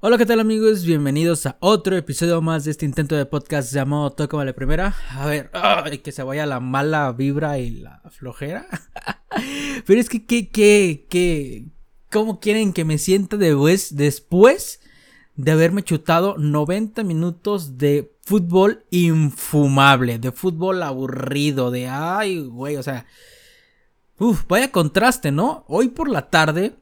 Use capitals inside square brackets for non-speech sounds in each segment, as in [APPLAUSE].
Hola, ¿qué tal amigos? Bienvenidos a otro episodio más de este intento de podcast llamado Toca la Primera. A ver, que se vaya la mala vibra y la flojera. [LAUGHS] Pero es que, ¿qué, qué, qué? ¿Cómo quieren que me sienta después, después de haberme chutado 90 minutos de fútbol infumable, de fútbol aburrido, de ay, güey, o sea... Vaya contraste, ¿no? Hoy por la tarde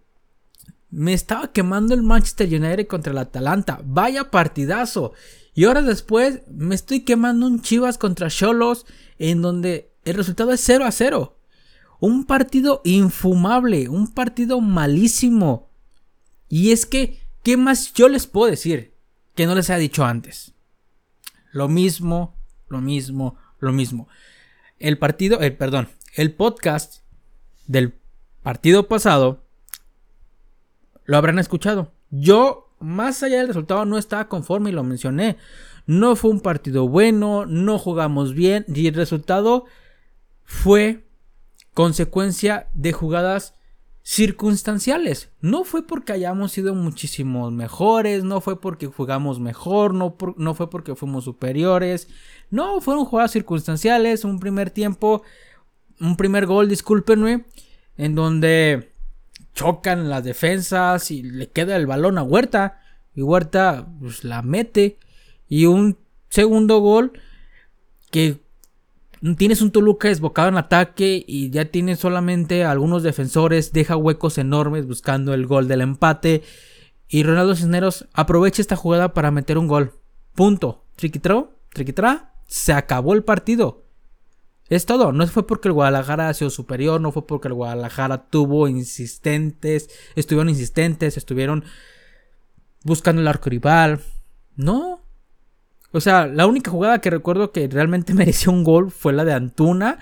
me estaba quemando el Manchester United contra el Atalanta. Vaya partidazo. Y horas después me estoy quemando un Chivas contra Cholos en donde el resultado es 0 a 0. Un partido infumable, un partido malísimo. Y es que, ¿qué más yo les puedo decir que no les haya dicho antes? Lo mismo, lo mismo, lo mismo. El partido, eh, perdón, el podcast del partido pasado lo habrán escuchado. Yo, más allá del resultado, no estaba conforme y lo mencioné. No fue un partido bueno, no jugamos bien y el resultado fue consecuencia de jugadas circunstanciales. No fue porque hayamos sido muchísimos mejores, no fue porque jugamos mejor, no, no fue porque fuimos superiores. No, fueron jugadas circunstanciales, un primer tiempo un primer gol, discúlpenme, en donde chocan las defensas y le queda el balón a Huerta y Huerta pues, la mete y un segundo gol que tienes un Toluca desbocado en ataque y ya tienes solamente algunos defensores, deja huecos enormes buscando el gol del empate y Ronaldo Cisneros aprovecha esta jugada para meter un gol. Punto. Triquitró, triquitrá, se acabó el partido. Es todo, no fue porque el Guadalajara ha sido superior, no fue porque el Guadalajara tuvo insistentes, estuvieron insistentes, estuvieron buscando el arco rival. No. O sea, la única jugada que recuerdo que realmente [LAUGHS] mereció un gol fue la de Antuna,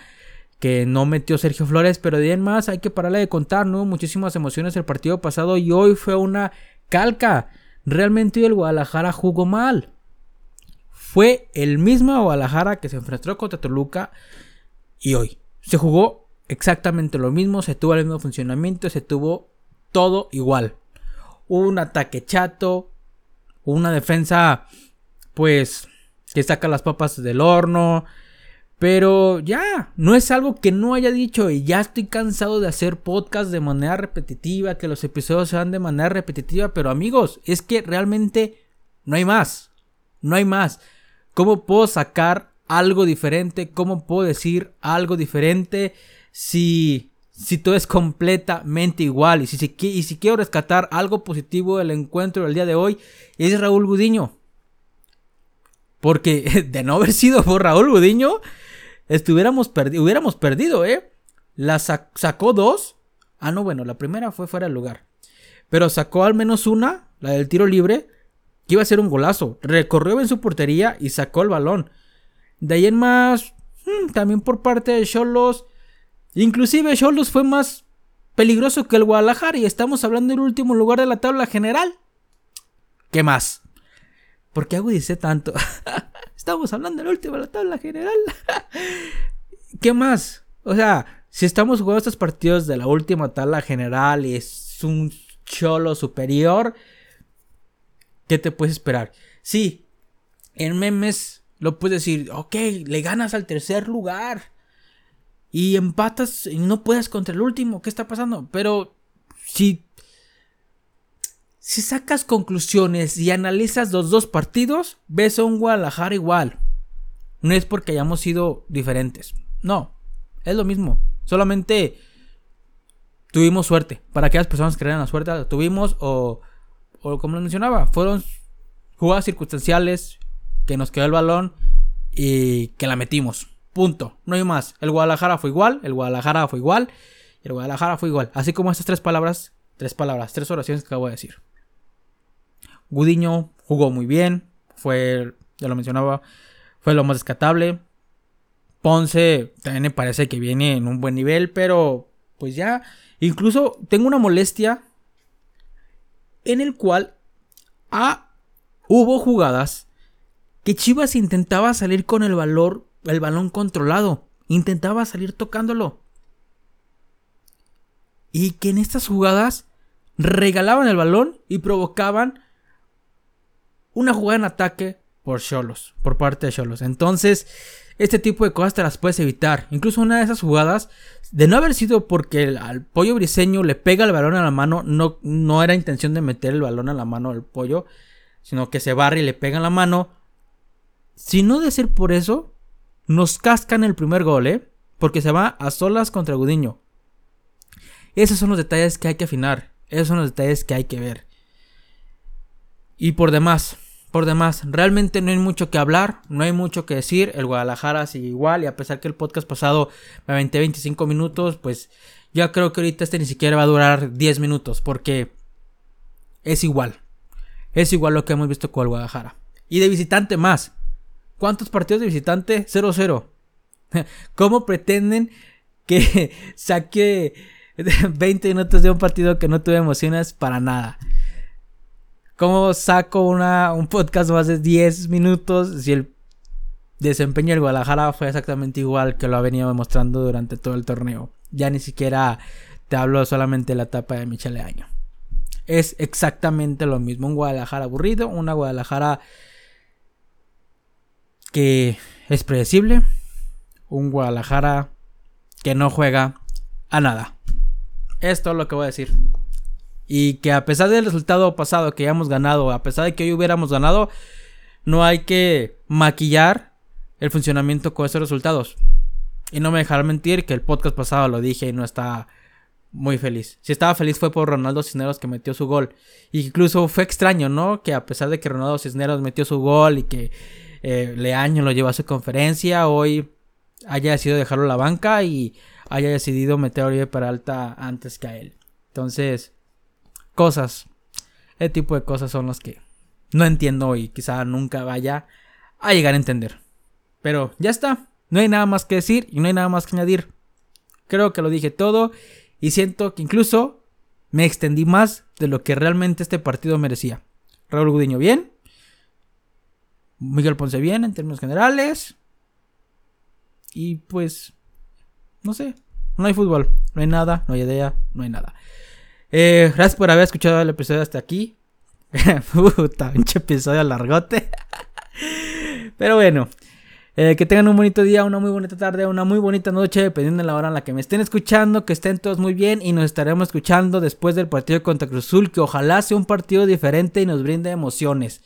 que no metió Sergio Flores, pero de ahí en más hay que pararle de contar, ¿no? Muchísimas emociones el partido pasado y hoy fue una calca. Realmente el Guadalajara jugó mal. Fue el mismo Guadalajara que se enfrentó contra Toluca y hoy. Se jugó exactamente lo mismo, se tuvo el mismo funcionamiento, se tuvo todo igual. Un ataque chato, una defensa pues que saca las papas del horno. Pero ya, no es algo que no haya dicho y ya estoy cansado de hacer podcast de manera repetitiva, que los episodios sean de manera repetitiva, pero amigos, es que realmente no hay más, no hay más. ¿Cómo puedo sacar algo diferente? ¿Cómo puedo decir algo diferente si, si todo es completamente igual? Y si, y si quiero rescatar algo positivo del encuentro del día de hoy, es Raúl Gudiño. Porque [LAUGHS] de no haber sido por Raúl Gudiño, estuviéramos hubiéramos perdido, ¿eh? La sacó dos. Ah, no, bueno, la primera fue fuera del lugar. Pero sacó al menos una, la del tiro libre, que iba a ser un golazo. Recorrió en su portería y sacó el balón. De ahí en más, hmm, también por parte de Cholos. Inclusive Cholos fue más peligroso que el Guadalajara y estamos hablando del último lugar de la tabla general. ¿Qué más? ¿Por qué agudicé tanto? [LAUGHS] estamos hablando del último de la tabla general. [LAUGHS] ¿Qué más? O sea, si estamos jugando estos partidos de la última tabla general y es un cholo superior, ¿qué te puedes esperar? Sí, en memes lo puedes decir, ok, le ganas al tercer lugar. Y empatas y no puedes contra el último. ¿Qué está pasando? Pero si, si sacas conclusiones y analizas los dos partidos, ves a un Guadalajara igual. No es porque hayamos sido diferentes. No, es lo mismo. Solamente tuvimos suerte. Para aquellas personas que crean la suerte, tuvimos o, o como lo mencionaba, fueron jugadas circunstanciales, que nos quedó el balón y que la metimos. Punto. No hay más. El Guadalajara fue igual, el Guadalajara fue igual, y el Guadalajara fue igual. Así como estas tres palabras, tres palabras, tres oraciones que acabo de decir. Gudiño jugó muy bien, fue, ya lo mencionaba, fue lo más descatable. Ponce también me parece que viene en un buen nivel, pero pues ya, incluso tengo una molestia en el cual ah, hubo jugadas que Chivas intentaba salir con el el balón controlado, intentaba salir tocándolo. Y que en estas jugadas regalaban el balón y provocaban una jugada en ataque por Cholos, por parte de Cholos. Entonces, este tipo de cosas te las puedes evitar. Incluso una de esas jugadas, de no haber sido porque al pollo briseño le pega el balón a la mano, no, no era intención de meter el balón a la mano del pollo, sino que se barre y le pega en la mano. Si no de ser por eso, nos cascan el primer gol, ¿eh? Porque se va a solas contra Gudiño. Esos son los detalles que hay que afinar. Esos son los detalles que hay que ver. Y por demás, por demás, realmente no hay mucho que hablar, no hay mucho que decir. El Guadalajara sigue igual y a pesar que el podcast pasado me aventé 25 minutos, pues yo creo que ahorita este ni siquiera va a durar 10 minutos porque es igual. Es igual lo que hemos visto con el Guadalajara. Y de visitante más. ¿Cuántos partidos de visitante? 0-0. [LAUGHS] ¿Cómo pretenden que [LAUGHS] saque [LAUGHS] 20 minutos de un partido que no tuve emociones para nada? ¿Cómo saco una, un podcast más de 10 minutos si el desempeño del Guadalajara fue exactamente igual que lo ha venido demostrando durante todo el torneo? Ya ni siquiera te hablo solamente de la etapa de Michele Año. Es exactamente lo mismo. Un Guadalajara aburrido, una Guadalajara que es predecible, un Guadalajara que no juega a nada. Es lo que voy a decir. Y que a pesar del resultado pasado que hayamos ganado, a pesar de que hoy hubiéramos ganado, no hay que maquillar el funcionamiento con esos resultados. Y no me dejará mentir que el podcast pasado lo dije y no está muy feliz. Si estaba feliz fue por Ronaldo Cisneros que metió su gol. Incluso fue extraño, ¿no? Que a pesar de que Ronaldo Cisneros metió su gol y que eh, Leaño lo llevó a su conferencia, hoy haya decidido dejarlo a la banca y haya decidido meter a Oribe Peralta antes que a él. Entonces, cosas. Ese tipo de cosas son las que no entiendo y quizá nunca vaya a llegar a entender. Pero ya está. No hay nada más que decir y no hay nada más que añadir. Creo que lo dije todo y siento que incluso me extendí más de lo que realmente este partido merecía. Raúl Gudiño bien. Miguel Ponce bien en términos generales. Y pues, no sé, no hay fútbol, no hay nada, no hay idea, no hay nada. Eh, gracias por haber escuchado el episodio hasta aquí. [LAUGHS] Puta, pinche episodio largote. [LAUGHS] Pero bueno, eh, que tengan un bonito día, una muy bonita tarde, una muy bonita noche, dependiendo de la hora en la que me estén escuchando, que estén todos muy bien y nos estaremos escuchando después del partido contra Cruz Azul, que ojalá sea un partido diferente y nos brinde emociones,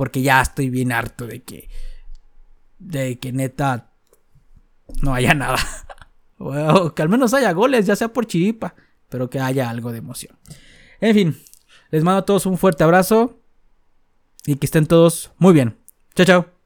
porque ya estoy bien harto de que, de que neta no haya nada, [LAUGHS] o que al menos haya goles, ya sea por chiripa pero que haya algo de emoción. En fin, les mando a todos un fuerte abrazo y que estén todos muy bien. Chao, chao.